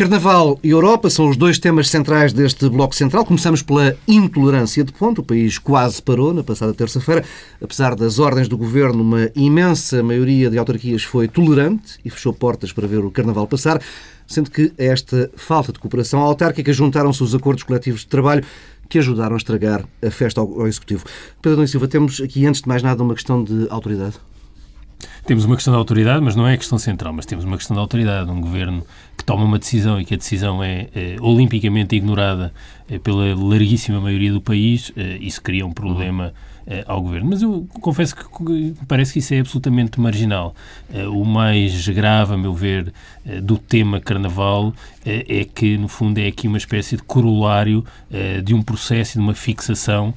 Carnaval e Europa são os dois temas centrais deste Bloco Central. Começamos pela intolerância de ponto. O país quase parou na passada terça-feira. Apesar das ordens do governo, uma imensa maioria de autarquias foi tolerante e fechou portas para ver o Carnaval passar, sendo que a esta falta de cooperação autárquica juntaram-se os acordos coletivos de trabalho que ajudaram a estragar a festa ao, Executivo. Pedro Silva, temos aqui, antes de mais nada, uma questão de autoridade. Temos uma questão de autoridade, mas não é a questão central, mas temos uma questão de autoridade. Um governo que toma uma decisão e que a decisão é, é olimpicamente ignorada é, pela larguíssima maioria do país, é, isso cria um problema é, ao governo. Mas eu confesso que parece que isso é absolutamente marginal. É, o mais grave, a meu ver, é, do tema carnaval é que, no fundo, é aqui uma espécie de corolário de um processo, de uma fixação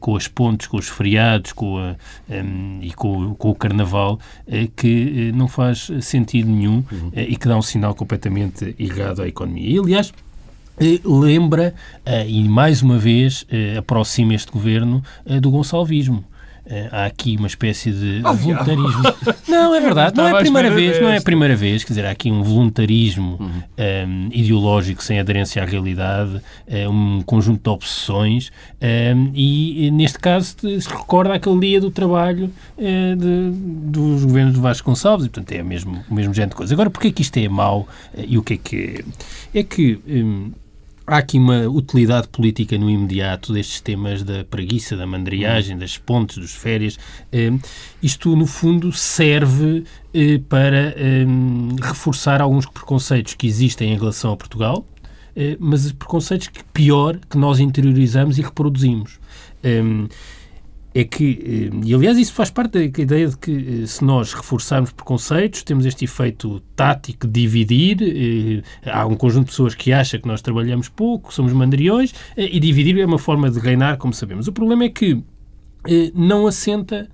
com as pontes, com os feriados com a, e com, com o carnaval, que não faz sentido nenhum uhum. e que dá um sinal completamente errado à economia. E, aliás, eh, lembra, eh, e mais uma vez eh, aproxima este governo do gonçalvismo. há aqui uma espécie de oh, voluntarismo. Não, é verdade, não é a primeira vez, não é a primeira vez, quer dizer, há aqui um voluntarismo uhum. um, ideológico sem aderência à realidade, um conjunto de obsessões um, e, neste caso, se recorda aquele dia do trabalho uh, de, dos governos de Vasco Gonçalves e, portanto, é o mesmo, o mesmo género de coisa. Agora, porquê é que isto é mau e o que é que é? É que um, Há aqui uma utilidade política no imediato destes temas da preguiça, da mandriagem, das pontes, dos férias. Eh, isto, no fundo, serve eh, para eh, reforçar alguns preconceitos que existem em relação a Portugal, mas preconceitos que, pior, que nós interiorizamos e reproduzimos é que, eh, e aliás isso faz parte da ideia de que eh, se nós reforçarmos preconceitos, temos este efeito tático de dividir, eh, há um conjunto de pessoas que acha que nós trabalhamos pouco, somos mandriões, e dividir é uma forma de reinar, como sabemos. O problema é que não assenta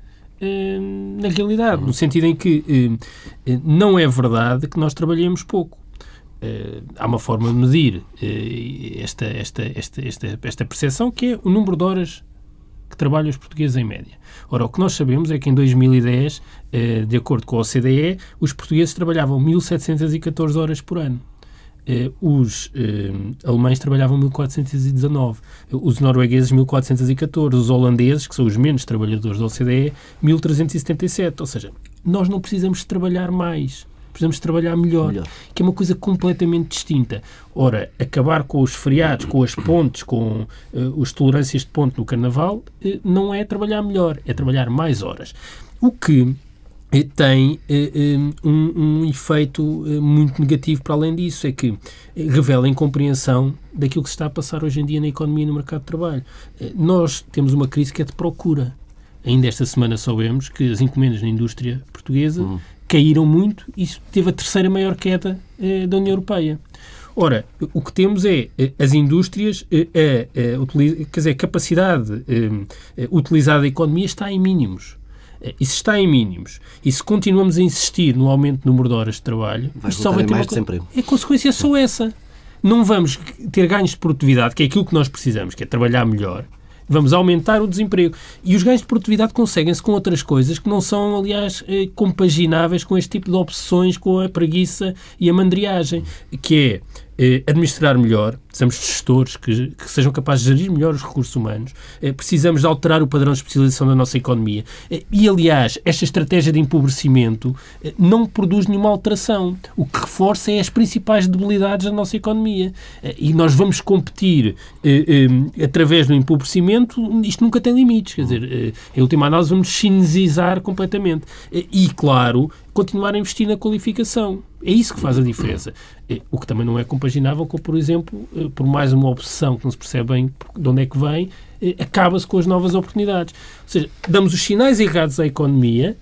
na realidade, no sentido em que não é verdade que nós trabalhemos pouco. há uma forma de medir esta, esta, esta, esta, esta percepção que é o número de horas que trabalham os portugueses em média. Ora, o que nós sabemos é que em 2010, eh, de acordo com a OCDE, os portugueses trabalhavam 1.714 horas por ano. Eh, os eh, alemães trabalhavam 1.419, os noruegueses 1.414, os holandeses, que são os menos trabalhadores da OCDE, 1.377. Ou seja, nós não precisamos trabalhar mais precisamos trabalhar melhor, melhor, que é uma coisa completamente distinta. Ora, acabar com os feriados, com as pontes, com uh, as tolerâncias de ponte no Carnaval, uh, não é trabalhar melhor, é trabalhar mais horas. O que uh, tem um, um, efeito muito negativo para além disso, é que revela incompreensão daquilo que se está a passar hoje em dia na economia e no mercado de trabalho. Nós temos uma crise que é de procura. Ainda esta semana soubemos que as encomendas na indústria portuguesa uhum caíram muito e teve a terceira maior queda eh, da União Europeia. Ora, o que temos é eh, as indústrias, a, eh, a, quer dizer, a capacidade utilizada da economia está em mínimos. E se está em mínimos, e se continuamos a insistir no aumento do número de horas de trabalho, vai só vai ter mais desemprego. A consequência é só essa. Não vamos ter ganhos de produtividade, que é aquilo que nós precisamos, que é trabalhar melhor, Vamos aumentar o desemprego. E os ganhos de produtividade conseguem-se com outras coisas que não são, aliás, eh, compagináveis com este tipo de obsessões, com a preguiça e a mandriagem, que é eh, administrar melhor, precisamos de gestores que, que, sejam capazes de gerir melhor os recursos humanos, eh, precisamos de alterar o padrão de especialização da nossa economia. Eh, e, aliás, esta estratégia de empobrecimento não produz nenhuma alteração. O que reforça é as principais debilidades da nossa economia. E nós vamos competir através do empobrecimento, isto nunca tem limites. Quer dizer, em última análise, vamos chinesizar completamente. e, claro, continuar a investir na qualificação. É isso que faz a diferença. O que também não é compaginável com, por exemplo, eh, por mais uma obsessão que não se percebe bem de onde é que vem, eh, acaba-se com as novas oportunidades. Ou seja, damos os sinais errados à economia,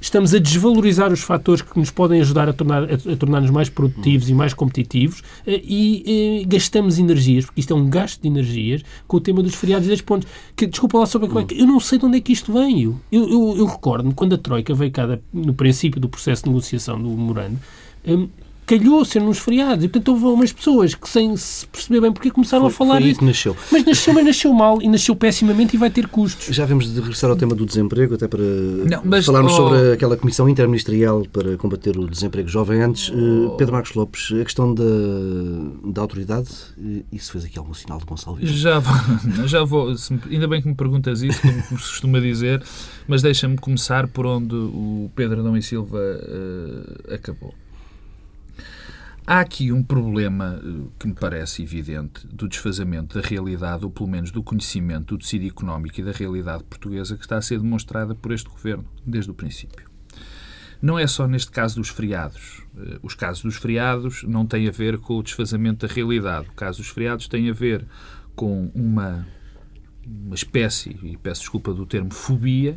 estamos a desvalorizar os fatores que nos podem ajudar a, tornar, a, tornar-nos mais produtivos e mais competitivos eh, e, e, gastamos energias, porque isto é um gasto de energias, com o tema dos feriados e das pontes. Que, desculpa lá sobre a eu não sei de onde é que isto vem. Eu, eu, eu recordo-me quando a Troika veio cá no princípio do processo de negociação do memorando, calhou ser nos feriados. E, portanto, houve umas pessoas que, sem se perceber bem porque, começaram foi, a falar foi isso. nasceu. Mas nasceu, mas nasceu mal e nasceu pessimamente e vai ter custos. Já vamos de regressar ao tema do desemprego, até para Não, mas, falarmos oh... sobre aquela Comissão Interministerial para combater o desemprego jovem. Antes, oh... Pedro Marcos Lopes, a questão da, da autoridade, isso fez aqui algum sinal de Gonçalves? Já vou, já vou, ainda bem que me perguntas isso, como, como se costuma dizer, mas deixa-me começar por onde o Pedro Adão e Silva uh, acabou. Há aqui um problema uh, que me parece evidente do desfazamento da realidade, ou pelo menos do conhecimento do tecido económico e da realidade portuguesa que está a ser demonstrada por este governo desde o princípio. Não é só neste caso dos feriados. Uh, os casos dos feriados não têm a ver com o desfazamento da realidade. O caso dos feriados tem a ver com uma uma espécie, e peço desculpa do termo, fobia,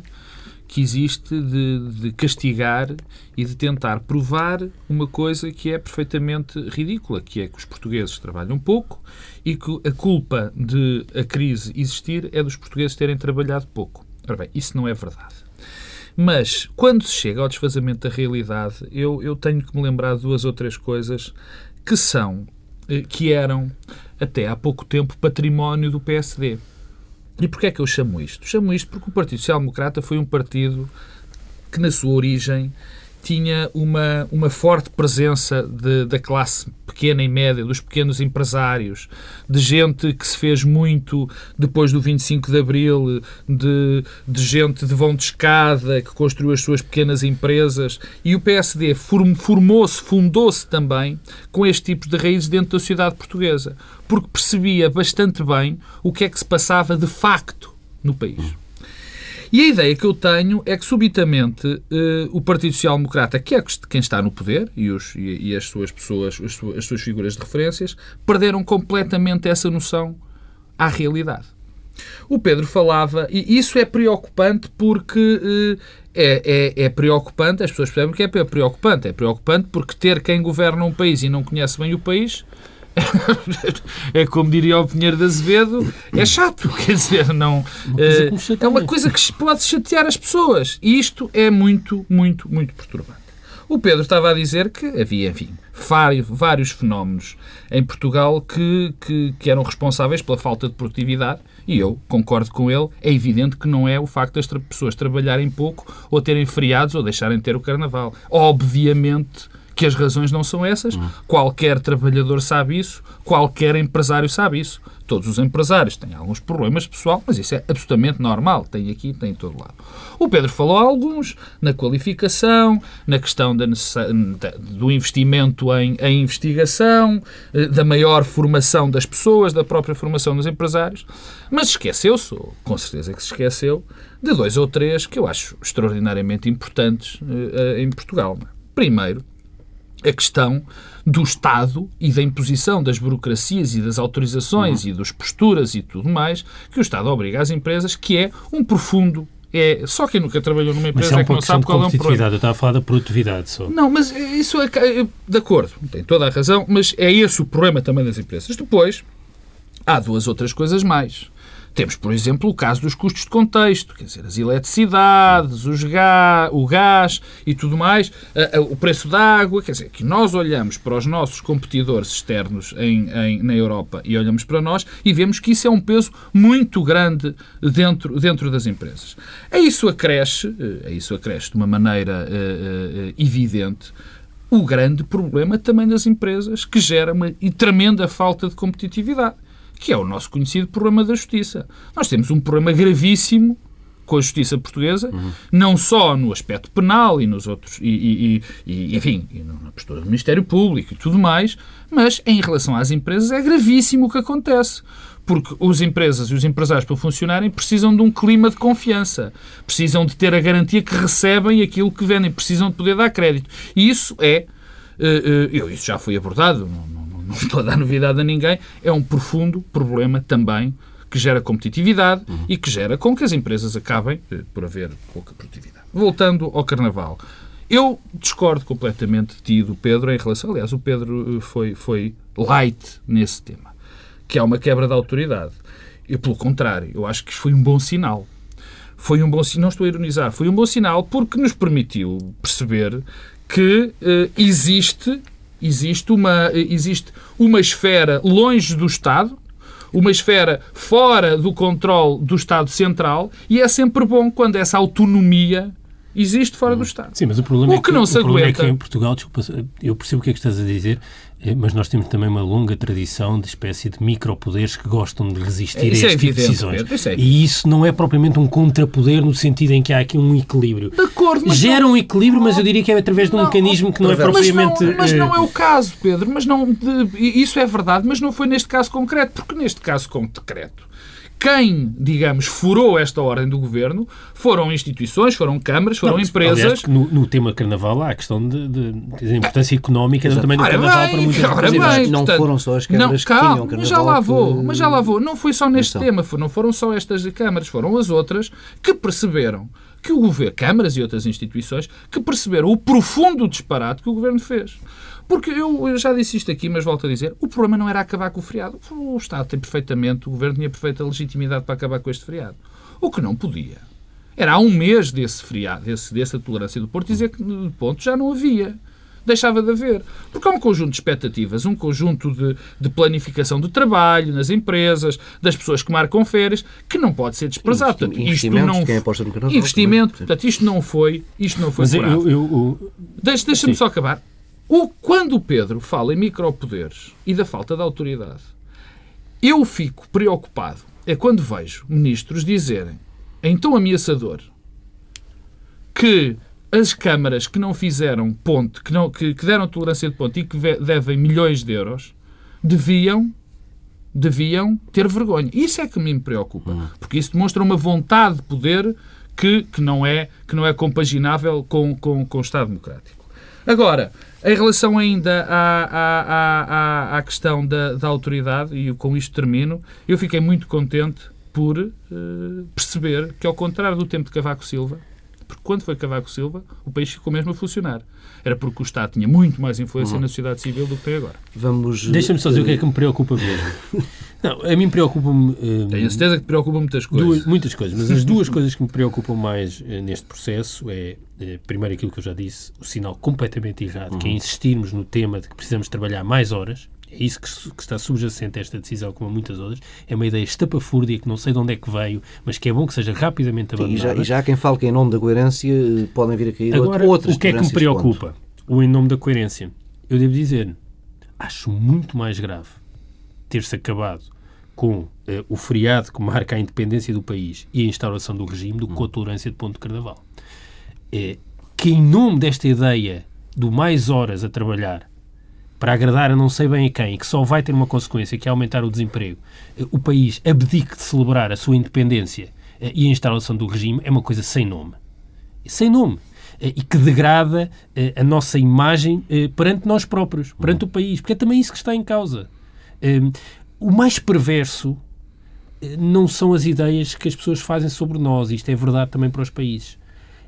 que existe de, de, castigar e de tentar provar uma coisa que é perfeitamente ridícula, que é que os portugueses trabalham pouco e que a culpa de a crise existir é dos portugueses terem trabalhado pouco. Ora bem, isso não é verdade. Mas, quando se chega ao desfazamento da realidade, eu, eu tenho que me lembrar de duas ou três coisas que são, eh, que eram, até há pouco tempo, património do PSD. E porquê é que eu chamo isto? Chamo isto porque o Partido Social Democrata foi um partido que, na sua origem, tinha uma, uma forte presença de, da classe pequena e média, dos pequenos empresários, de gente que se fez muito depois do 25 de Abril, de, de gente de vão de escada, que construiu as suas pequenas empresas. E o PSD formou-se, fundou-se também com este tipo de raízes dentro da sociedade portuguesa, porque percebia bastante bem o que é que se passava de facto no país. E a ideia que eu tenho é que, subitamente, uh, o Partido Social Democrata, que é quem está no poder, e, os, e, e as suas pessoas, as suas, as suas figuras de referências, perderam completamente essa noção à realidade. O Pedro falava, e isso é preocupante porque uh, é, é, é, preocupante, as pessoas percebem que é preocupante. É preocupante porque ter quem governa um país e não conhece bem o país é como diria o Pinheiro de Azevedo, é chato. Quer dizer, não. Eh, é uma coisa que pode chatear as pessoas. E isto é muito, muito, muito perturbante. O Pedro estava a dizer que havia, enfim, vários fenómenos em Portugal que, que, que, eram responsáveis pela falta de produtividade e eu concordo com ele. É evidente que não é o facto das pessoas trabalharem pouco ou terem feriados ou deixarem de ter o carnaval. Obviamente que as razões não são essas. Uhum. Qualquer trabalhador sabe isso, qualquer empresário sabe isso. Todos os empresários têm alguns problemas pessoal, mas isso é absolutamente normal. Tem aqui, tem em todo lado. O Pedro falou alguns na qualificação, na questão da do investimento em, em investigação, eh, da maior formação das pessoas, da própria formação dos empresários, mas esqueceu-se, com certeza que se esqueceu, de dois ou três que eu acho extraordinariamente importantes uh, em Portugal. Primeiro, a questão do Estado e da imposição das burocracias e das autorizações uhum. e das posturas e tudo mais que o Estado obriga às empresas, que é um profundo é, só quem nunca trabalhou numa empresa mas é, é que não sabe qual é um problema. Eu estava a falar da produtividade só. Não, mas isso é, de acordo, tem toda a razão, mas é esse o problema também das empresas. Depois, há duas outras coisas mais. Temos, por exemplo, o caso dos custos de contexto, quer dizer, as eletricidades, os gás, o gás e tudo mais, o preço da água, quer dizer, que nós olhamos para os nossos competidores externos em, em, na Europa e olhamos para nós e vemos que isso é um peso muito grande dentro, dentro das empresas. A isso acresce, a isso acresce de uma maneira uh, uh, evidente, o grande problema também das empresas, que gera uma tremenda falta de competitividade que é o nosso conhecido problema da justiça. Nós temos um problema gravíssimo com a justiça portuguesa, uhum. não só no aspecto penal e nos outros, e, e, e enfim, e na postura do Ministério Público e tudo mais, mas em relação às empresas é gravíssimo o que acontece. Porque as empresas e os empresários, para funcionarem, precisam de um clima de confiança. Precisam de ter a garantia que recebem aquilo que vendem. Precisam de poder dar crédito. E isso é. Uh, uh, eu, isso já foi abordado. Não, estou a dar novidade a ninguém, é um profundo problema também que gera competitividade uhum. e que gera com que as empresas acabem eh, por haver pouca produtividade. Voltando ao Carnaval. Eu discordo completamente de ti e do Pedro em relação. Aliás, o Pedro eh, foi, foi light nesse tema, que é uma quebra da autoridade. Eu, pelo contrário, eu acho que foi um bom sinal. Foi um bom sinal, não estou a ironizar, foi um bom sinal porque nos permitiu perceber que uh, existe existe uma, existe uma esfera longe do Estado, uma esfera fora do controle do Estado Central, e é sempre bom quando essa autonomia existe fora do Estado. Sim, mas o problema, o é, que, não se o problema é que em Portugal, desculpa, eu percebo o que é que estás a dizer, eh, mas nós temos também uma longa tradição de espécie de micropoderes que gostam de resistir isso a este é tipo de decisões. Isso é e isso não é propriamente um contrapoder no sentido em que há aqui um equilíbrio. De acordo, mas Gera não... um equilíbrio, mas eu diria que é através de um não, mecanismo que não é propriamente... Mas não, mas não é o caso, Pedro. Mas não, de, isso é verdade, mas não foi neste caso concreto, porque neste caso concreto quem, digamos, furou esta ordem do governo foram instituições, foram câmaras, foram não, empresas. Aliás, no, no, tema Carnaval há a questão de, de, de importância económica Exato. também do Carnaval bem, para muitas ora bem, Não portanto, foram só as câmaras não, que calma, tinham Carnaval. Mas já lá vou, que... mas já lá vou. Não foi só neste tema, não foram só estas câmaras, foram as outras que perceberam que o governo, câmaras e outras instituições, que perceberam o profundo disparate que o governo fez. Porque eu, eu, já disse isto aqui, mas volto a dizer, o problema não era acabar com o feriado. O Estado tem perfeitamente, o Governo tinha perfeita legitimidade para acabar com este feriado. O que não podia era há um mês desse feriado, desse, dessa tolerância do Porto, dizer que de ponto já não havia. Deixava de haver. Porque há um conjunto de expectativas, um conjunto de, de planificação do trabalho nas empresas, das pessoas que marcam férias, que não pode ser desprezado. Portanto, isto não, quem aposta no carnaval, investimento, portanto, isto não foi, isto não foi Mas eu, eu, eu, Deixa-me só acabar. O, quando o Pedro fala em micropoderes e da falta de autoridade, eu fico preocupado é quando vejo ministros dizerem, em tom ameaçador, que as câmaras que não fizeram ponte, que, não, que, que deram tolerância de ponte e que devem milhões de euros, deviam deviam ter vergonha. Isso é que me preocupa, hum. porque isso demonstra uma vontade de poder que, que, não, é, que não é compaginável com, com, com o Estado Democrático. Agora, em relação ainda à, à, à, à questão da, da, autoridade, e com isto termino, eu fiquei muito contente por uh, perceber que, ao contrário do tempo de Cavaco Silva, porque quando foi Cavaco Silva, o país ficou mesmo a funcionar. Era porque o Estado tinha muito mais influência uhum. na sociedade civil do que tem agora. Vamos. Deixa-me só dizer o que é que me preocupa mesmo. Não, a mim preocupa-me. Uh, Tenho certeza que preocupa muitas coisas. Duas, muitas coisas, mas as duas coisas que me preocupam mais uh, neste processo é, uh, primeiro, aquilo que eu já disse, o sinal completamente errado, uhum. que é uhum. insistirmos no tema de que precisamos trabalhar mais horas. É isso que, que, está subjacente a esta decisão, como a muitas outras. É uma ideia estapafúrdia que não sei de onde é que veio, mas que é bom que seja rapidamente abandonada. Sim, e, já, e já quem fala que em nome da coerência podem vir a cair Agora, outras O que é que me preocupa? O em nome da coerência. Eu devo dizer, acho muito mais grave ter-se acabado com uh, o feriado que marca a independência do país e a instauração do regime do que com a tolerância de ponto de carnaval. É, que em nome desta ideia do mais horas a trabalhar para agradar a não sei bem a quem, e que só vai ter uma consequência, que é aumentar o desemprego, uh, o país abdique de celebrar a sua independência e a instalação do regime, é uma coisa sem nome. Sem nome e que degrada a nossa imagem perante nós próprios, perante o país, porque é também isso que está em causa. O mais perverso eh, não são as ideias que as pessoas fazem sobre nós, isto é verdade também para os países.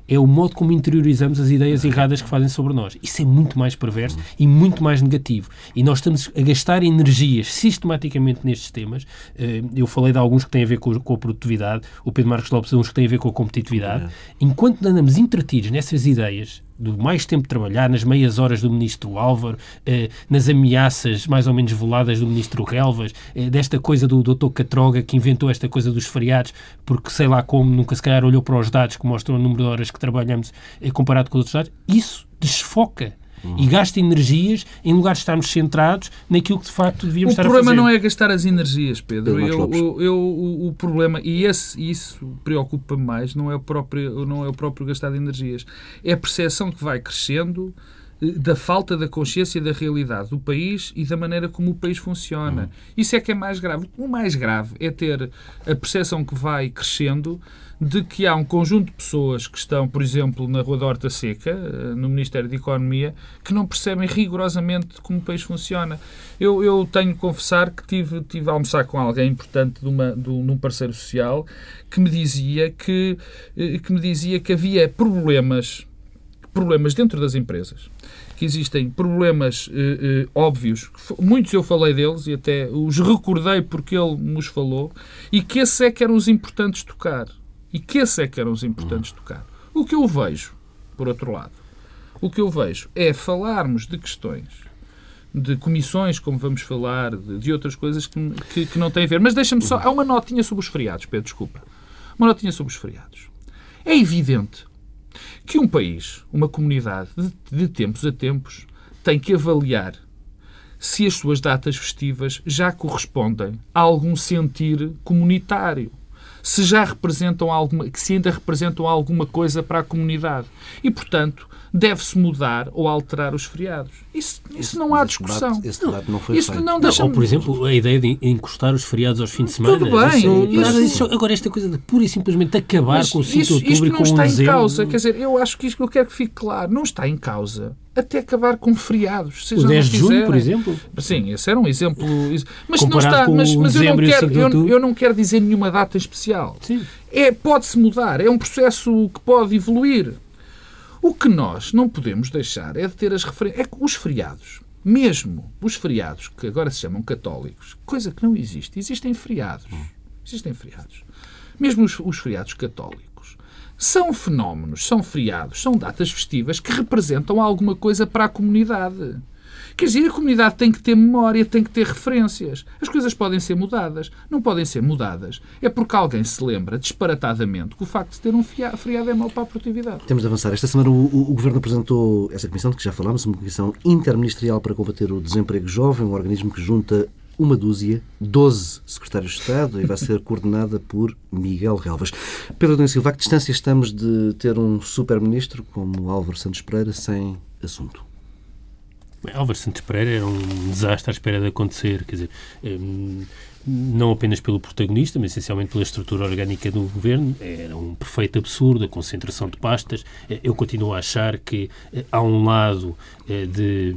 É o modo como interiorizamos as ideias erradas que fazem sobre nós. Isso é muito mais perverso e muito mais negativo. E nós estamos a gastar energias sistematicamente nestes temas. Eh, eu falei de alguns que têm a ver com a produtividade, o Pedro Marcos Lopes, uns que têm a ver com a competitividade. Enquanto andamos entretidos nessas ideias, do mais tempo de trabalhar, nas meias horas do ministro Álvaro, eh, nas ameaças mais ou menos veladas do ministro Relvas, eh, desta coisa do doutor Catroga que inventou esta coisa dos feriados, porque sei lá como nunca se calhar olhou para os dados que mostram o número de horas que trabalhamos eh, comparado com os outros dados, isso desfoca Uhum. e gasta energias em lugar de estarmos centrados naquilo que de facto devíamos o estar a fazer. O problema não é gastar as energias, Pedro. Eu, eu, eu, o, o, problema, e esse, isso preocupa-me mais, não é, o próprio, não é o próprio gastar de energias. É a percepção que vai crescendo eh, da falta da consciência da realidade do país e da maneira como o país funciona. Uhum. Isso é que é mais grave. O mais grave é ter a percepção que vai crescendo de que há um conjunto de pessoas que estão, por exemplo, na Rua da Horta Seca, eh, no Ministério da Economia, que não percebem rigorosamente como o país funciona. Eu, eu tenho que confessar que tive, tive a almoçar com alguém importante de, uma, de, um parceiro social que me dizia que, eh, que me dizia que havia problemas, problemas dentro das empresas que existem problemas eh, óbvios, muitos eu falei deles e até os recordei porque ele nos falou, e que esses é que eram os importantes tocar. E que esses é que eram os importantes tocar. O que eu vejo, por outro lado, o que eu vejo é falarmos de questões de comissões, como vamos falar, de, de outras coisas que, que, que, não têm a ver. Mas deixa-me só. Há uma notinha sobre os feriados, Pedro, desculpa. Uma notinha sobre os feriados. É evidente que um país, uma comunidade, de, de tempos a tempos, tem que avaliar se as suas datas festivas já correspondem a algum sentir comunitário se já representam alguma, que se ainda representam alguma coisa para a comunidade. E, portanto, deve-se mudar ou alterar os feriados. Isso, isso não há discussão. Debate, esse debate não foi isso feito. Não deixa ou, por exemplo, a ideia de encostar os feriados aos fins de semana. Tudo bem. Isso, isso, agora, esta coisa de pura e simplesmente acabar Mas com o 5 isso, de outubro isto e não com está o em dezembro. causa. Quer dizer, eu acho que isto que eu quero que fique claro. Não está em causa até acabar com feriados. O 10 de junho, por exemplo. Sim, esse era um exemplo. Mas não está. Mas, mas eu, não quero, 5 de eu, eu não quero dizer nenhuma data especial. Sim. É, pode-se mudar. É um processo que pode evoluir. O que nós não podemos deixar é de ter as referências. É que os feriados, mesmo os feriados que agora se chamam católicos, coisa que não existe, existem feriados. Existem feriados. Mesmo os, os feriados católicos são fenómenos, são feriados, são datas festivas que representam alguma coisa para a comunidade. Quer dizer, a comunidade tem que ter memória, tem que ter referências. As coisas podem ser mudadas. Não podem ser mudadas. É porque alguém se lembra, disparatadamente, que o facto de ter um feriado é mau para a produtividade. Temos de avançar. Esta semana o, o- o Governo apresentou essa comissão de que já falámos, uma comissão interministerial para combater o desemprego jovem, um organismo que junta uma dúzia, 12 secretários de Estado e vai ser coordenada por Miguel Relvas. Pedro Adão Silva, a que distância estamos de ter um super-ministro como Álvaro Santos Pereira sem assunto? Bem, Álvaro Santos Pereira era um desastre à espera de acontecer, quer dizer, hum, não apenas pelo protagonista, mas essencialmente pela estrutura orgânica do governo. Era um perfeito absurdo, a concentração de pastas. Eh, Eu continuo a achar que eh, há um lado eh, de,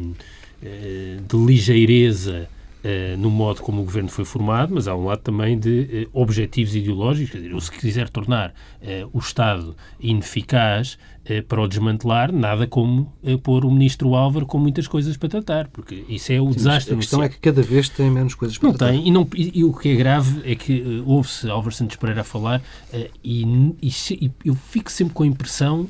de ligeireza eh, no modo como o governo foi formado, mas há um lado também de eh, objetivos ideológicos. Quer dizer, eu, se quiser tornar eh, o Estado ineficaz para o desmantelar, nada como pôr o ministro Álvaro com muitas coisas para tratar, porque isso é o desastre. A questão é que cada vez tem menos coisas para Não tratar. tem, e, não, e, e o que é grave é que ouve-se Álvaro Santos Pereira a falar e, e e eu fico sempre com a impressão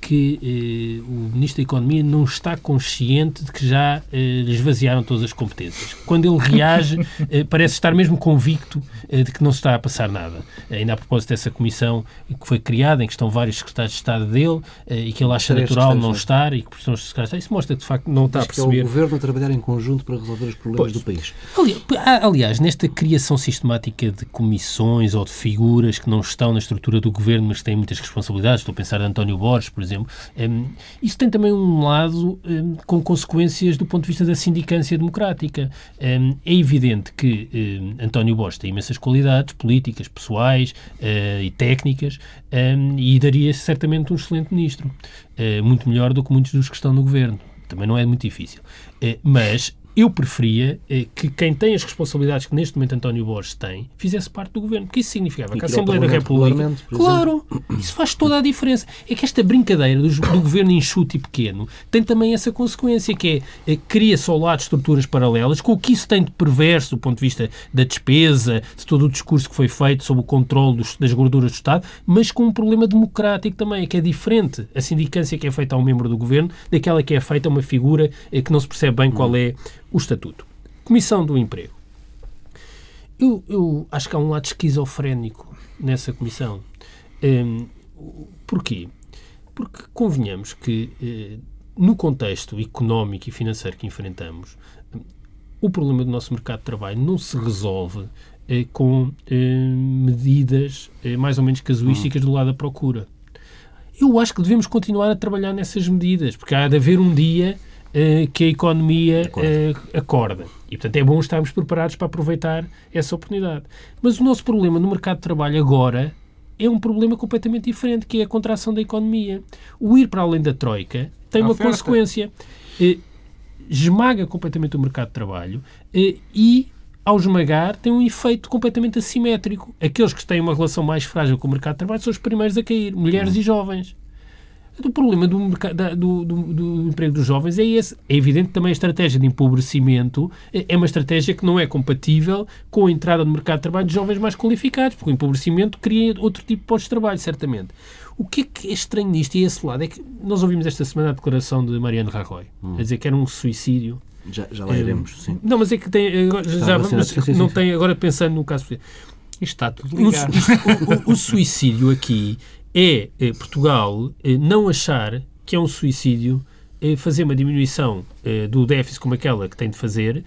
que eh, o Ministro da Economia não está consciente de que já eh, esvaziaram todas as competências. Quando ele reage, eh, parece estar mesmo convicto eh, de que não se está a passar nada. Ainda a propósito dessa comissão que foi criada, em que estão vários secretários de Estado dele eh, e que ele acha Três natural não estar e que são os secretários de Estado, isso mostra que de facto não está a Acho que é o perceber Governo a trabalhar em conjunto para resolver os problemas Pois. do país. Aliás, nesta criação sistemática de comissões ou de figuras que não estão na estrutura do governo, mas que têm muitas responsabilidades, estou a pensar em António Borges, por exemplo, hum, isso tem também um lado hum, com consequências do ponto de vista da sindicância democrática. Hum, é evidente que António Borges tem imensas qualidades políticas, pessoais eh, e técnicas e daria certamente um excelente ministro, eh, muito melhor do que muitos dos que estão no governo. Também não é muito difícil. Eh, mas eu preferia eh, que quem tem as responsabilidades que neste momento António Borges tem fizesse parte do governo, porque isso significava E que a que Assembleia da República. Claro, isso faz toda a diferença. É que esta brincadeira dos- do, governo enxuto e pequeno tem também essa consequência, que é eh, cria-se ao lado estruturas paralelas, com o que isso tem de perverso do ponto de vista da despesa, de todo o discurso que foi feito sobre o controle dos- das gorduras do Estado, mas com um problema democrático também, que é diferente a sindicância que é feita a um membro do governo daquela que é feita a uma figura eh, que não se percebe bem qual é o estatuto. Comissão do Emprego. Eu, eu acho que há um lado esquizofrénico nessa comissão. Hum, porquê? Porque convenhamos que, eh, no contexto económico e financeiro que enfrentamos, o problema do nosso mercado de trabalho não se resolve eh, com eh, medidas mais ou menos casuísticas do lado da procura. Eu acho que devemos continuar a trabalhar nessas medidas, porque há de haver um dia eh, que a economia Acorda. eh, acorda. E, portanto, é bom estarmos preparados para aproveitar essa oportunidade. Mas o nosso problema no mercado de trabalho agora é um problema completamente diferente, que é a contração da economia. O ir para além da troika tem A uma oferta. consequência. Eh, esmaga completamente o mercado de trabalho e, ao esmagar, tem um efeito completamente assimétrico. Aqueles que têm uma relação mais frágil com o mercado de trabalho são os primeiros a cair, mulheres e jovens. O problema do, do, do- do emprego dos jovens é esse. É evidente que também a estratégia de empobrecimento é é uma estratégia que não é compatível com a entrada no mercado de trabalho de jovens mais qualificados, porque o empobrecimento cria outro tipo de postos de trabalho, certamente. O que é que é estranho nisto e esse lado é que nós ouvimos esta semana a declaração de Mariano Rajoy, a dizer que era um suicídio Já, já lá iremos, sim. Não, mas é que tem. Agora, já, sim, sim, não sim. tem, agora pensando no caso. Isto está tudo O- ligado. O, o- o suicídio aqui é eh, Portugal eh, não achar que é um suicídio eh, fazer uma diminuição do déficit como aquela que tem de fazer,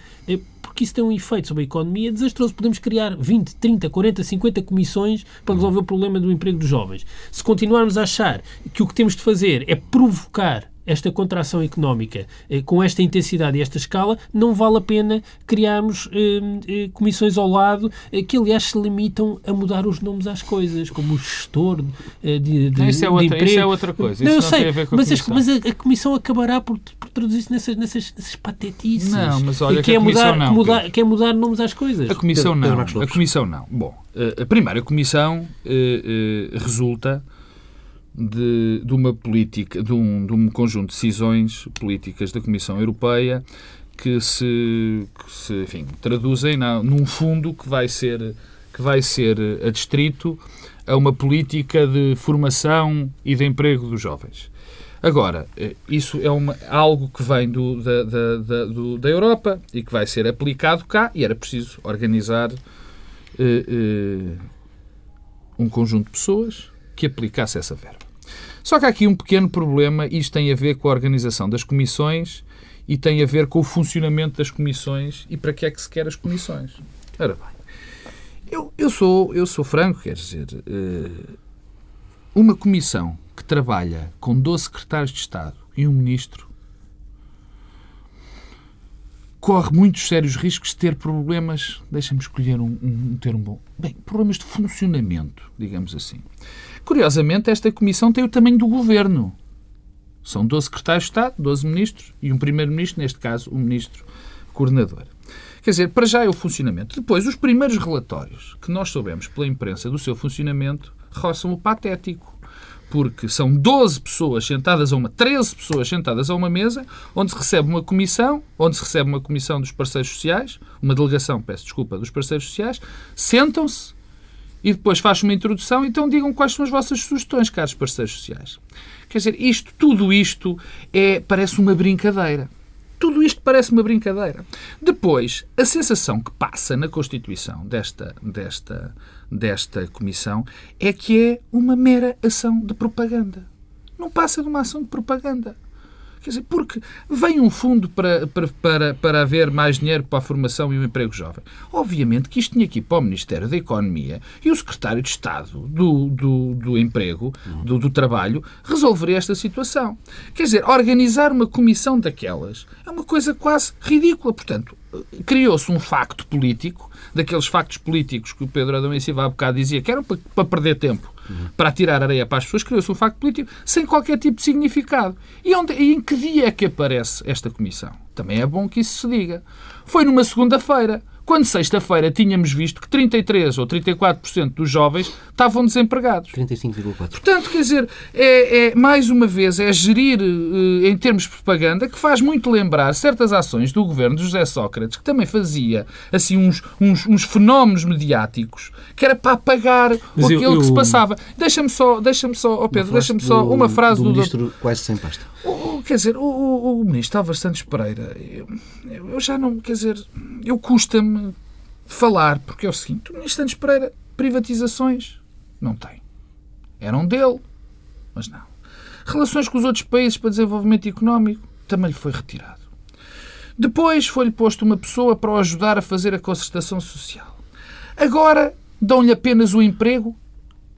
porque isso tem um efeito sobre a economia desastroso. Podemos criar 20, 30, 40, 50 comissões para resolver o problema do emprego dos jovens. Se continuarmos a achar que o que temos de fazer é provocar esta contração económica eh, com esta intensidade e esta escala, não vale a pena criarmos eh, eh, comissões ao lado eh, que, aliás, se limitam a mudar os nomes às coisas, como o gestor eh, de, de, Não, isso é de outra- emprego. isso é outra coisa. Não, Isso eu não sei, tem a ver com a mas, as- mas a, a comissão acabará por, por traduzir-se nessas, nessas, nessas patetices. Não, mas olha E que a é mudar, comissão não, mudar, quer mudar nomes às coisas. A Comissão não. A. Comissão não. Bom, primeiro, a Comissão eh, eh, resulta de, de uma política, de um, de um conjunto de decisões políticas da Comissão Europeia que se, que se enfim, traduzem na, num fundo que vai ser que vai ser adstrito a uma política de formação e de emprego dos jovens. Agora, eh, isso é uma, algo que vem do, da, da, da, do- da Europa e que vai ser aplicado cá e era preciso organizar eh, eh, um conjunto de pessoas que aplicasse essa verba. Só que há aqui um pequeno problema, isto tem a ver com a organização das comissões e tem a ver com o funcionamento das comissões e para que é que se quer as comissões. Ora bem, eu, eu, sou, eu sou franco, quer dizer, eh, uma comissão que trabalha com 12 secretários de Estado e um ministro corre muitos sérios riscos de ter problemas, deixa-me escolher um, um, um termo bom, bem, problemas de funcionamento, digamos assim. Curiosamente, esta comissão tem o tamanho do governo. São 12 secretários de Estado, 12 ministros e um primeiro-ministro, neste caso, um ministro coordenador. Quer dizer, para já é o funcionamento. Depois, os primeiros relatórios que nós soubemos pela imprensa do seu funcionamento roçam o patético. Porque são 12 pessoas sentadas a uma, 13 pessoas sentadas a uma mesa, onde se recebe uma comissão, onde se recebe uma comissão dos parceiros sociais, uma delegação, peço desculpa, dos parceiros sociais, sentam-se e depois faz uma introdução, então digam quais são as vossas sugestões, caros parceiros sociais. Quer dizer, isto, tudo isto é, parece uma brincadeira. Tudo isto parece uma brincadeira. Depois, a sensação que passa na constituição desta, desta, desta comissão é que é uma mera ação de propaganda. Não passa de uma ação de propaganda. Quer dizer, porque vem um fundo para, para, para, haver mais dinheiro para a formação e o emprego jovem. Obviamente que isto tinha ir para o Ministério da Economia e o Secretário de Estado do, do, do Emprego, do, do Trabalho, resolveria esta situação. Quer dizer, organizar uma comissão daquelas é uma coisa quase ridícula. Portanto, criou-se um facto político, daqueles factos políticos que o Pedro Adão e Silva há bocado dizia que eram para, para perder tempo, para tirar areia para as pessoas, criou-se um facto político sem qualquer tipo de significado. E, onde, e em que dia é que aparece esta comissão? Também é bom que isso se diga. Foi numa segunda-feira, quando sexta-feira tínhamos visto que 33% ou 34% dos jovens estavam desempregados. 35,4. Portanto, quer dizer, é, é, mais uma vez, é gerir eh, em termos de propaganda que faz muito lembrar certas ações do governo de José Sócrates, que também fazia assim uns, uns, uns fenómenos mediáticos que era para apagar Mas eu- aquilo que se eu- passava. Deixa-me só, deixa-me só, oh Pedro, deixa-me só do- uma frase do do, ministro quase sem pasta. o- quer dizer, o, o, o ministro Álvaro Santos Pereira, eu, eu já não, quer dizer, eu custa-me falar, porque é o seguinte, o ministro Santos Pereira, privatizações, não tem. Eram dele, mas não. Relações com os outros países para desenvolvimento económico, também lhe foi retirado. Depois foi-lhe posto uma pessoa para o ajudar a fazer a concertação social. Agora dão-lhe apenas o emprego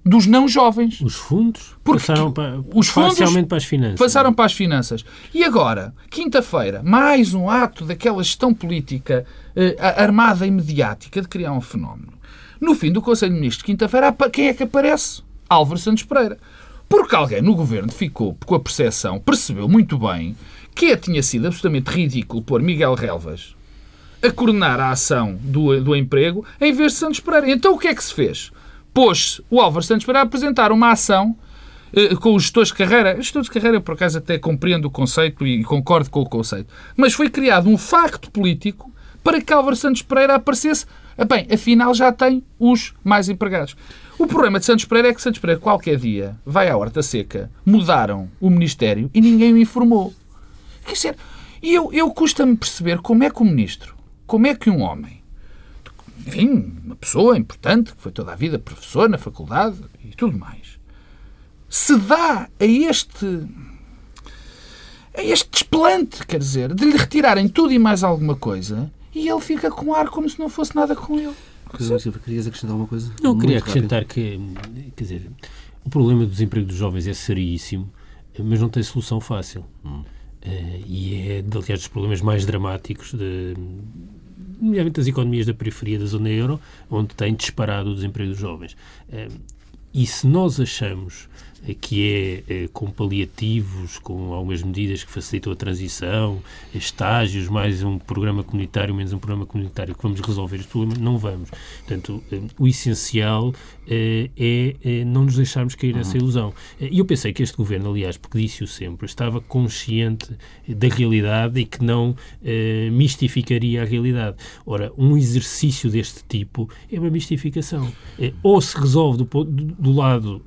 dos não jovens. Os fundos Porque passaram para, os fundos parcialmente para as finanças. Passaram para as finanças. E agora, quinta-feira, mais um ato daquela gestão política eh, armada e mediática de criar um fenómeno. No fim do Conselho de Ministros, quinta-feira, apa- quem é que aparece? Álvaro Santos Pereira. Porque alguém no governo ficou com a percepção, percebeu muito bem, que tinha sido absolutamente ridículo pôr Miguel Relvas a coordenar a ação do, do emprego em vez de Santos Pereira. Então o que é que se fez? Pôs o Álvaro Santos Pereira a apresentar uma ação eh, com os gestores de carreira. Os gestores de carreira, por acaso, até compreendo o conceito e concordo com o conceito. Mas foi criado um facto político para que Álvaro Santos Pereira aparecesse. Ah, Bem, afinal já tem os mais empregados. O problema de Santos Pereira é que Santos Pereira, qualquer dia, vai à Horta Seca, mudaram o Ministério e ninguém o informou. Quer dizer, eu, eu custa-me perceber como é que o ministro, como é que um homem, enfim, uma pessoa importante, que foi toda a vida professor na faculdade e tudo mais, se dá a este a este desplante, quer dizer, de lhe retirarem tudo e mais alguma coisa e ele fica com ar como se não fosse nada com ele. Querias acrescentar alguma coisa? Não, queria acrescentar que, quer dizer, o problema do desemprego dos jovens é seríssimo, mas não tem solução fácil. Hum. Uh, e é, aliás, dos problemas mais dramáticos, de, nomeadamente das economias da periferia da zona euro, onde tem disparado o desemprego dos jovens. E se nós achamos que é, é, com paliativos, com algumas medidas que facilitam a transição, estágios, mais um programa comunitário, menos um programa comunitário, que vamos resolver este problema, não vamos. Portanto, eh, o essencial é, é não nos deixarmos cair nessa uhum. ilusão. E eu pensei que este governo, aliás, porque disse-o sempre, estava consciente da realidade e que não eh, mistificaria a realidade. Ora, um exercício deste tipo é uma mistificação. ou se resolve do, do, do lado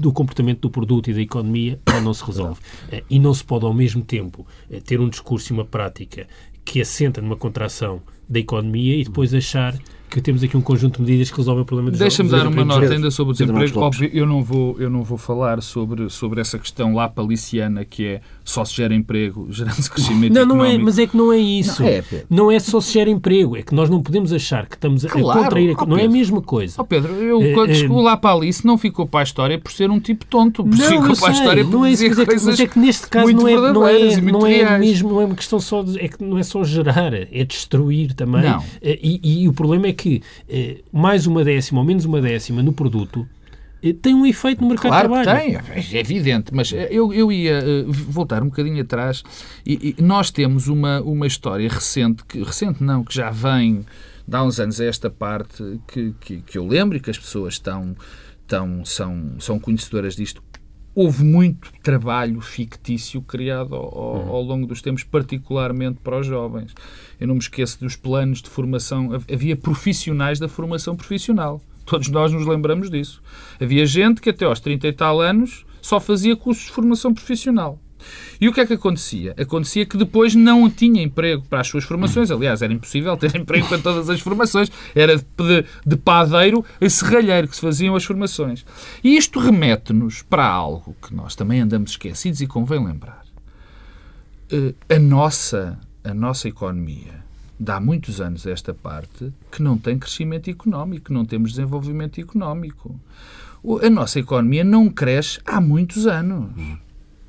do comportamento do produto e da economia, não se resolve. Eh, e não se pode, ao mesmo tempo, eh, ter um discurso e uma prática que assenta numa contração da economia e depois achar que temos aqui um conjunto de medidas que resolvem o problema dos Deixa-me dar uma nota ainda sobre o desemprego. Óbvio, eu não vou, eu não vou falar sobre, sobre essa questão lá paliciana que é só se gera emprego, gerando-se crescimento Não, não é, mas é que não é isso. Não é, não é só se gera emprego, é que nós não podemos achar que estamos claro, a contrair... A... não é a mesma coisa. Oh Pedro, eu é, quando é, chegou lá para Alice não ficou para a história por ser um tipo tonto, não, ficou para a história por não é isso, mas, é que, mas é que neste caso não é, não é, não é mesmo, não é uma questão só de, é que não é só gerar, é destruir também. Não. Eh, e, e o problema é que eh, mais uma décima ou menos uma décima no produto eh, tem um efeito no mercado claro de trabalho. Claro tem, é evidente, mas eh, eu, eu ia voltar um bocadinho atrás e, e, nós temos uma, uma história recente, que recente não, que já vem de há uns anos a esta parte que, que, que eu lembro e que as pessoas estão, estão, são, são conhecedoras disto. Houve muito trabalho fictício criado ao, ao, ao longo dos tempos, particularmente para os jovens. Eu não me esqueço dos planos de formação. Havia profissionais da formação profissional. Todos nós nos lembramos disso. Havia gente que até aos 30 e tal anos só fazia cursos de formação profissional. E o que é que acontecia? Acontecia que depois não tinha emprego para as suas formações. Aliás, era impossível ter emprego para todas as formações. Era de, de padeiro a serralheiro que se faziam as formações. E isto remete-nos para algo que nós também andamos esquecidos e convém lembrar. Uh, a nossa a nossa economia dá muitos anos esta parte que não tem crescimento económico, que não temos desenvolvimento económico. A nossa economia não cresce há muitos anos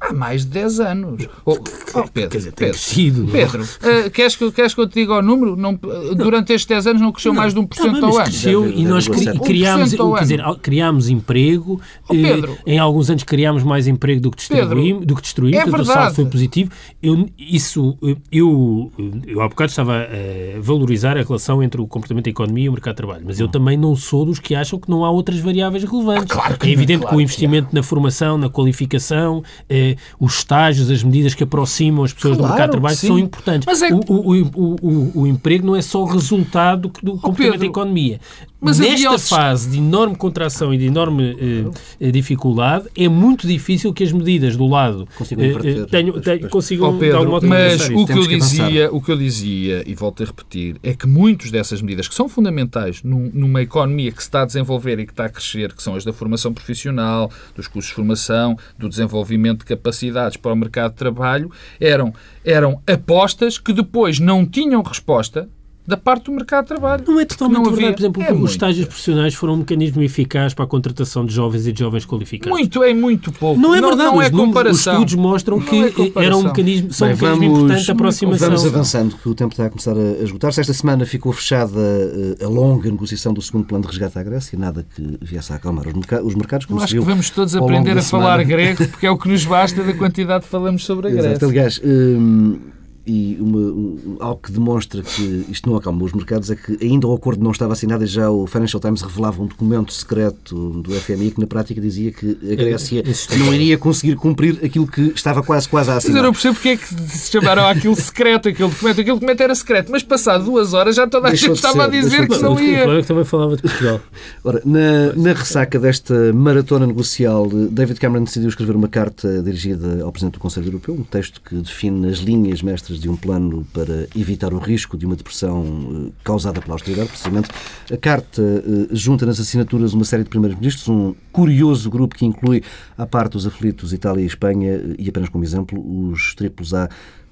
há mais de 10 anos. Oh, oh Pedro, Quer dizer, Pedro, crescido, é? Pedro uh, queres, que, queres que eu te diga o número? Não, durante estes 10 anos não cresceu não, mais de 1% não, ao ano. cresceu e nós cri, criámos, quer dizer, criámos emprego. Oh, Pedro, em alguns anos criámos mais emprego do que distribuímos, do que destruímos, é portanto, o saldo foi positivo. Eu, isso, eu, eu há bocado estava a valorizar a relação entre o comportamento da economia e o mercado de trabalho, mas eu hum. também não sou dos que acham que não há outras variáveis relevantes. Ah, claro é evidente claro que o investimento na formação, na qualificação, eh, os estágios, as medidas que aproximam as pessoas claro, do mercado de trabalho sim. são importantes. Mas é... o, o, o, o, o emprego não é só resultado do, do comportamento da economia. Mas Nesta fase de enorme contração e de enorme eh, dificuldade, é muito difícil que as medidas do lado consigam, eh, tenham, tenham, consigam oh, Pedro, Mas o que, eu dizia, o que eu dizia, e volto a repetir, é que muitas dessas medidas que são fundamentais num, numa economia que se está a desenvolver e que está a crescer, que são as da formação profissional, dos cursos de formação, do desenvolvimento de capacidades para o mercado de trabalho, eram, eram apostas que depois não tinham resposta da parte do mercado de trabalho. Não é totalmente não verdade. Por exemplo, é os muito. estágios profissionais foram um mecanismo eficaz para a contratação de jovens e de jovens qualificados. Muito, é muito pouco. Não é verdade. Não, não é comparação. Os estudos mostram não que é era um mecanismo, são Bem, um mecanismo vamos, importante de aproximação. Vamos avançando, que o tempo está a começar a esgotar-se. Esta semana ficou fechada eh, a longa negociação do segundo plano de resgate à Grécia, nada que viesse a acalmar os mercados. Como acho que vamos todos aprender a falar grego, porque é o que nos basta da quantidade que falamos sobre a Grécia. Exato. Aliás, hum, e uma, um, algo que demonstra que isto não acalmou os mercados é que ainda o acordo não estava assinado e já o Financial Times revelava um documento secreto do FMI que na prática dizia que a Grécia não iria conseguir cumprir aquilo que estava quase quase a assinar. Mas eu não percebo porque é que se chamaram aquilo secreto, aquele documento. Aquele documento era secreto, mas passado duas horas já toda a gente estava a dizer que não ia. O também falava de Portugal. Ora, na, na ressaca desta maratona negocial, David Cameron decidiu escrever uma carta dirigida ao Presidente do Conselho Europeu, um texto que define as linhas mestras de um plano para evitar o risco de uma depressão eh, causada pela austeridade, precisamente. A carta eh, junta nas assinaturas uma série de primeiros-ministros, um curioso grupo que inclui, à parte os aflitos Itália e Espanha, e apenas como exemplo, os triplos A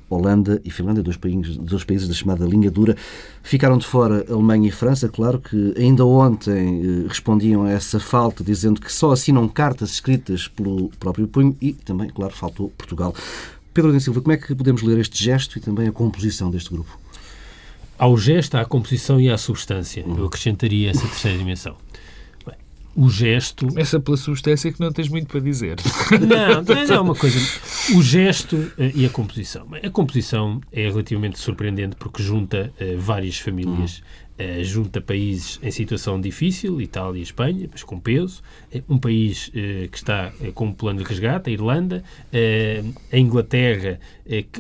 Holanda e Finlândia, dois países, dois países da chamada linha dura. Ficaram de fora Alemanha e França, claro que ainda ontem eh, respondiam a essa falta, dizendo que só assinam cartas escritas pelo próprio punho e também, claro, faltou Portugal. Pedro da Silva, como é que podemos ler este gesto e também a composição deste grupo? Ao gesto, à composição e à substância. Eu acrescentaria essa terceira dimensão o gesto. Começa pela substância que não tens muito para dizer. Não, mas é uma coisa. O gesto uh, e a composição. A composição é relativamente surpreendente porque junta uh, várias famílias. Uh, junta países em situação difícil, Itália e Espanha, mas com peso, uh, um país uh, que está com um plano de resgate, a Irlanda, a Inglaterra,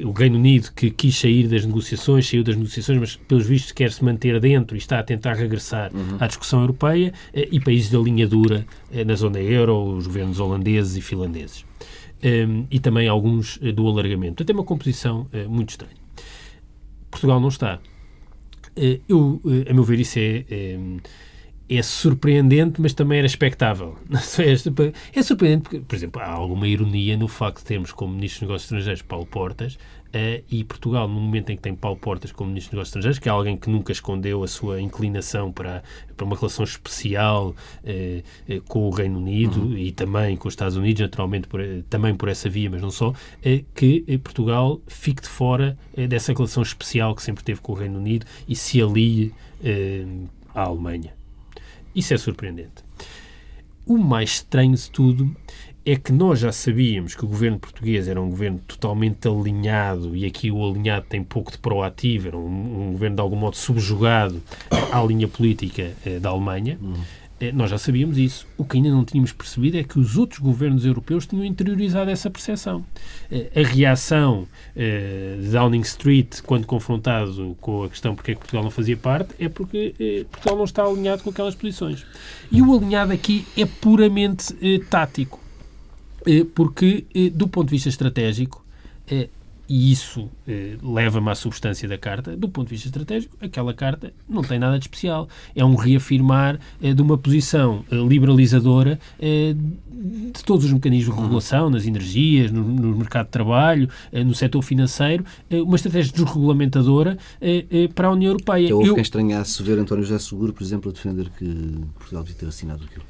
o Reino Unido, que quis sair das negociações, saiu das negociações, mas pelos vistos quer se manter dentro e está a tentar regressar uhum. à discussão europeia, e países da linha dura na zona euro, os governos holandeses e finlandeses. Um, e também alguns do alargamento. Portanto, é uma composição muito estranha. Portugal não está. Eh, eu, eh, a meu ver, isso é, é, é surpreendente, mas também era expectável. É surpreendente porque, por exemplo, há alguma ironia no facto de termos como Ministro dos Negócios Estrangeiros Paulo Portas Uh, e Portugal, no momento em que tem Paulo Portas como Ministro dos Negócios Estrangeiros, que é alguém que nunca escondeu a sua inclinação para, para uma relação especial uh, uh, com o Reino Unido uhum. e também com os Estados Unidos, naturalmente por, também por essa via, mas não só, que Portugal fique de fora dessa relação especial que sempre teve com o Reino Unido e se alie à Alemanha. Isso é surpreendente. O mais estranho de tudo é que nós já sabíamos que o governo português era um governo totalmente alinhado, e aqui o alinhado tem pouco de proativo, era um, um governo de algum modo subjugado à linha política eh, da Alemanha. Uhum. Eh, nós já sabíamos isso. O que ainda não tínhamos percebido é que os outros governos europeus tinham interiorizado essa percepção. Eh, a reação eh, de Downing Street, quando confrontado com a questão porque é que Portugal não fazia parte, é porque eh, Portugal não está alinhado com aquelas posições. E o alinhado aqui é puramente eh, tático. Eh, porque, eh, do ponto de vista estratégico, eh, e isso leva-me à substância da carta, do ponto de vista estratégico, aquela carta não tem nada de especial. É um reafirmar de uma posição liberalizadora de todos os mecanismos de regulação, nas energias, no, no mercado de trabalho, no setor financeiro, uma estratégia desregulamentadora para a União Europeia. Eu houve quem estranhasse ver António José Seguro, por exemplo, a defender que Portugal devia ter assinado aquilo.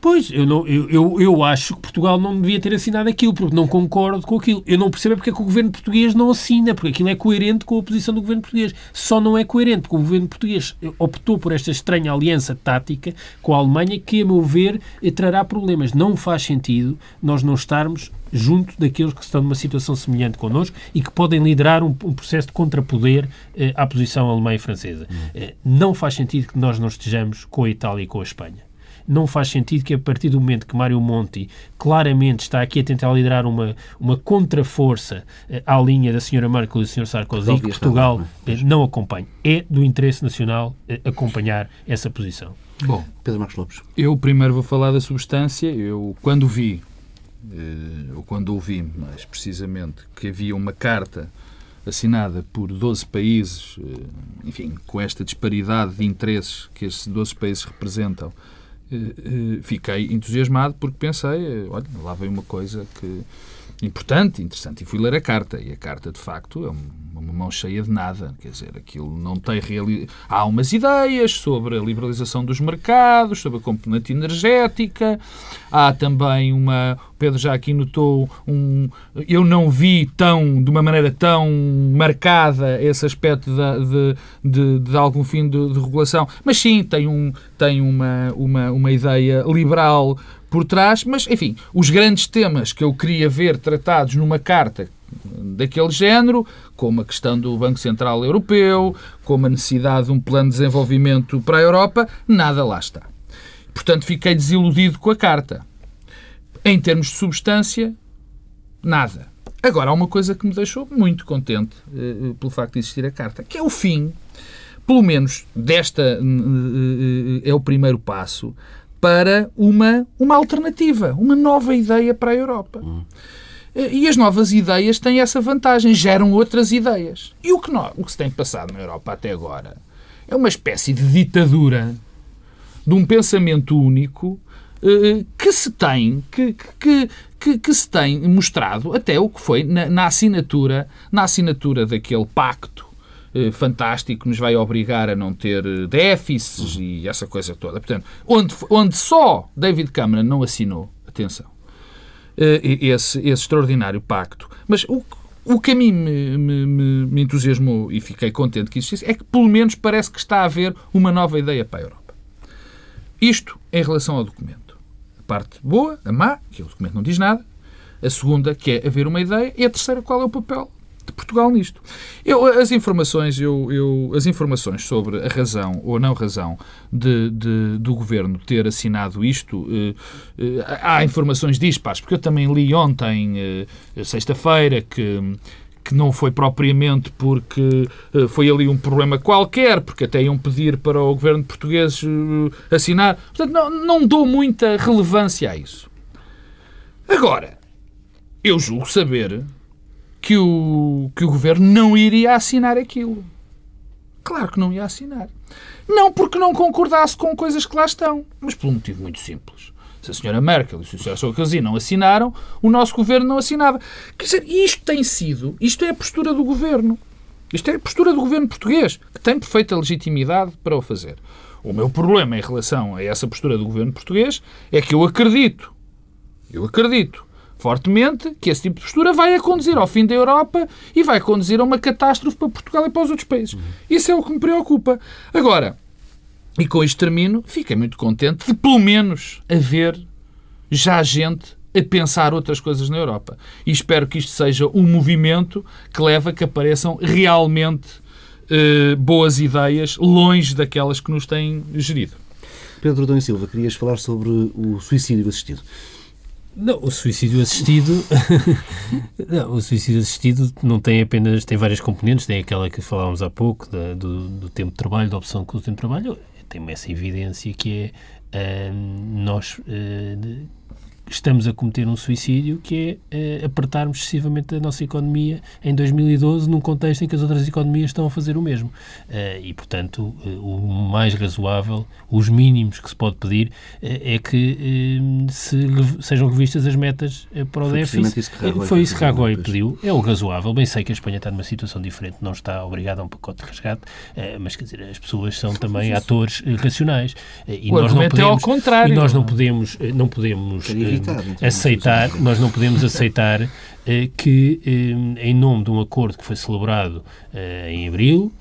Pois, eu, não, eu, eu, eu, acho que Portugal não devia ter assinado aquilo, porque não concordo com aquilo. Eu não percebo porque é que o governo português não assina, porque aquilo é coerente com a posição do governo português. Só não é coerente porque o governo português optou por esta estranha aliança tática com a Alemanha, que, a meu ver, trará problemas. Não faz sentido nós não estarmos junto daqueles que estão numa situação semelhante connosco e que podem liderar um, um processo de contrapoder eh, à posição alemã e francesa. Hum. Eh, não faz sentido que nós não estejamos com a Itália e com a Espanha não faz sentido que a partir do momento que Mário Monti claramente está aqui a tentar liderar uma, uma contraforça eh, à linha da senhora Merkel e do senhor Sarkozy, que Portugal eh, não acompanhe. É do interesse nacional eh, acompanhar essa posição. Bom, Pedro Marcos Lopes. Eu primeiro vou falar da substância. Eu, quando vi, ou quando ouvi mais precisamente, que havia uma carta assinada por 12 países, enfim, com esta disparidade de interesses que esses 12 países representam, eh, eh, fiquei entusiasmado porque pensei, eh, olha, lá vem uma coisa que importante, interessante. E fui ler a carta. E a carta, de facto, é uma mão cheia de nada. Quer dizer, aquilo não tem realidade. Há umas ideias sobre a liberalização dos mercados, sobre a componente energética. Há também uma. O Pedro já aqui notou um. Eu não vi tão, de uma maneira tão marcada esse aspecto de, de, de, de algum fim de, de, regulação. Mas sim, tem, um, tem uma, uma, uma ideia liberal por trás, mas enfim, os grandes temas que eu queria ver tratados numa carta daquele género, como a questão do Banco Central Europeu, como a necessidade de um plano de desenvolvimento para a Europa, nada lá está. Portanto, fiquei desiludido com a carta. Em termos de substância, nada. Agora, há uma coisa que me deixou muito contente uh, pelo facto de existir a carta, que é o fim, pelo menos desta uh, uh, é o primeiro passo, para uma, uma alternativa, uma nova ideia para a Europa. Eh, e as novas ideias têm essa vantagem, geram outras ideias. E o que, não, o que se tem passado na Europa até agora é uma espécie de ditadura de um pensamento único eh, que se tem que, que, que, que, se tem mostrado até o que foi na, na assinatura na assinatura daquele pacto eh, fantástico que nos vai obrigar a não ter déficits e essa coisa toda. Portanto, onde, onde só David Cameron não assinou, atenção, esse, esse extraordinário pacto. Mas o, o que a mim me, me, me, entusiasmou e fiquei contente que existisse é que, pelo menos, parece que está a haver uma nova ideia para a Europa. Isto em relação ao documento. A parte boa, a má, que o documento não diz nada. A segunda, que é haver uma ideia. E a terceira, qual é o papel de Portugal nisto. Eu, as, informações, eu, eu, as informações sobre a razão ou não razão de, de, do governo ter assinado isto, eh, eh, há informações dispares, porque eu também li ontem, eh, sexta-feira, que que não foi propriamente porque uh, foi ali um problema qualquer, porque até iam pedir para o governo português uh, assinar. Portanto, não, não dou muita relevância a isso. Agora, eu julgo saber que o, que o governo não iria assinar aquilo. Claro que não ia assinar. Não porque não concordasse com coisas que lá estão, mas por um motivo muito simples. Se a senhora Merkel e o Sr. Sarkozy não assinaram, o nosso governo não assinava. Quer dizer, isto tem sido, isto é a postura do governo. Isto é a postura do governo português, que tem perfeita legitimidade para o fazer. O meu problema em relação a essa postura do governo português é que eu acredito, eu acredito fortemente que esse tipo de postura vai a conduzir ao fim da Europa e vai conduzir a uma catástrofe para Portugal e para os outros países. Uhum. Isso é o que me preocupa. Agora, e com isto termino, fiquei muito contente de pelo menos haver já gente a pensar outras coisas na Europa. E espero que isto seja um movimento que leva a que apareçam realmente eh, boas ideias, longe daquelas que nos têm gerido. Pedro Dom Silva, querias falar sobre o suicídio assistido. Não, o suicídio assistido, não, o suicídio assistido não tem apenas, tem várias componentes, tem aquela que falávamos há pouco, da, do, do, tempo de trabalho, da opção com o tempo de trabalho, tem essa evidência que é uh, nós uh, estamos a cometer um suicídio que é uh, apertarmos excessivamente a nossa economia em 2012 num contexto em que as outras economias estão a fazer o mesmo. Uh, e, portanto, uh, o mais razoável, os mínimos que se pode pedir é que se, sejam revistas as metas para o foi déficit. Isso foi isso que Rajoy pediu. É o razoável. Bem sei que a Espanha está numa situação diferente, não está obrigada a um pacote de resgate, mas, quer dizer, as pessoas são também atores racionais. e o nós não podemos, é ao contrário. E nós não podemos, não podemos aceitar, nós não podemos aceitar eh, que, eh, em nome de um acordo que foi celebrado eh, em abril,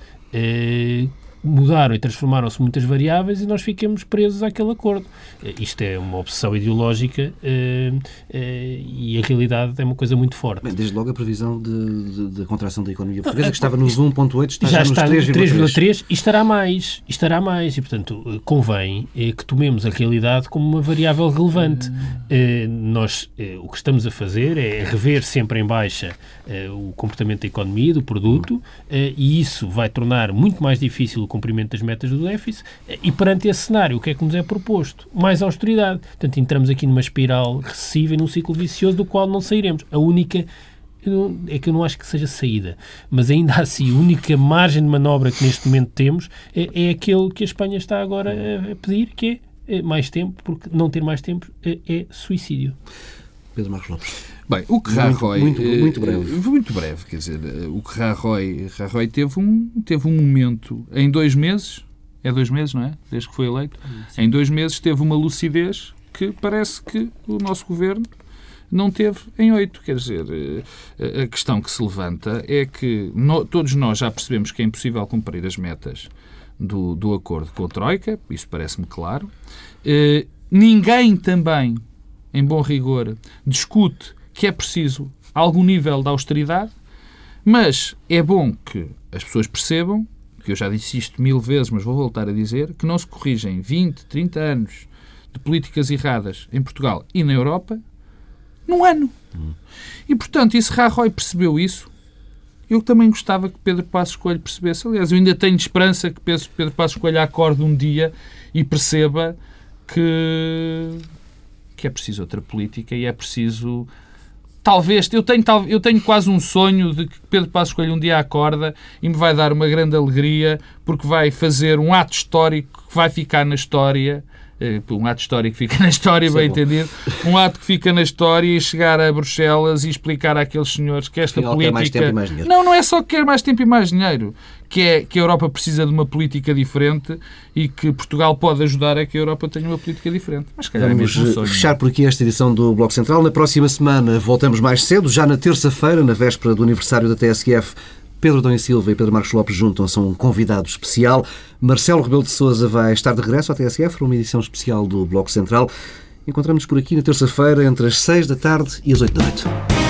mudaram e transformaram-se muitas variáveis e nós ficamos presos àquele acordo. Eh, isto é uma obsessão ideológica uh, uh, e a realidade é uma coisa muito forte. Bem, desde logo a previsão de contração da economia portuguesa, que estava nos 1.8, está já, já está nos 3,3 e estará mais. Estará mais. E, portanto, convém que tomemos a realidade como uma variável relevante. Uh, nós, o que estamos a fazer é rever sempre em baixa o comportamento da economia, do produto, e isso vai tornar muito mais difícil cumprimento das metas do déficit e perante esse cenário, o que é que nos é proposto? Mais austeridade. Portanto, entramos aqui numa espiral recessiva e num ciclo vicioso do qual não sairemos. A única é que eu não acho que seja saída, mas ainda assim, a única margem de manobra que neste momento temos é, é aquele que a Espanha está agora a, pedir, que é, é mais tempo, porque não ter mais tempo é, é suicídio. Pedro Marcos Lopes. Bem, o que Rajoy... Muito, muito, muito, breve. Eh, muito breve, quer dizer, eh, o que Rajoy, Rajoy teve, um, teve um momento, em dois meses, é dois meses, não é? Desde que foi eleito, Sim. em dois meses teve uma lucidez que parece que o nosso governo não teve em oito. Quer dizer, eh, a questão que se levanta é que no, todos nós já percebemos que é impossível cumprir as metas do, do acordo com a Troika, isso parece-me claro. ninguém também, em bom rigor, discute que é preciso algum nível de austeridade, mas é bom que as pessoas percebam, que eu já disse isto mil vezes, mas vou voltar a dizer, que não se corrigem 20, 30 anos de políticas erradas em Portugal e na Europa num ano. Hum. E, portanto, e se Rajoy percebeu isso, eu também gostava que Pedro Passos Coelho percebesse. Aliás, eu ainda tenho esperança que Pedro Passos Coelho acorde um dia e perceba que, que é preciso outra política e é preciso talvez, eu tenho, eu tenho quase um sonho de que Pedro Passos Coelho um dia acorda e me vai dar uma grande alegria porque vai fazer um ato histórico que vai ficar na história um ato histórico que fica na história, Sim, bem bom. entendido, um ato que fica na história e chegar a Bruxelas e explicar àqueles senhores que esta Afinal, política... mais tempo e mais dinheiro. Não, não é só que quer mais tempo e mais dinheiro, que é que a Europa precisa de uma política diferente e que Portugal pode ajudar a que a Europa tenha uma política diferente. Mas calhar Vamos é mesmo um sonho, fechar por aqui esta edição do Bloco Central. Na próxima semana voltamos mais cedo, já na terça-feira, na véspera do aniversário da TSF, Pedro Dom e Silva e Pedro Marcos Lopes juntam-se a um convidado especial. Marcelo Rebelo de Sousa vai estar de regresso à TSF uma edição especial do Bloco Central. Encontramos-nos por aqui na terça-feira, entre as 6 da tarde e as 8 da noite.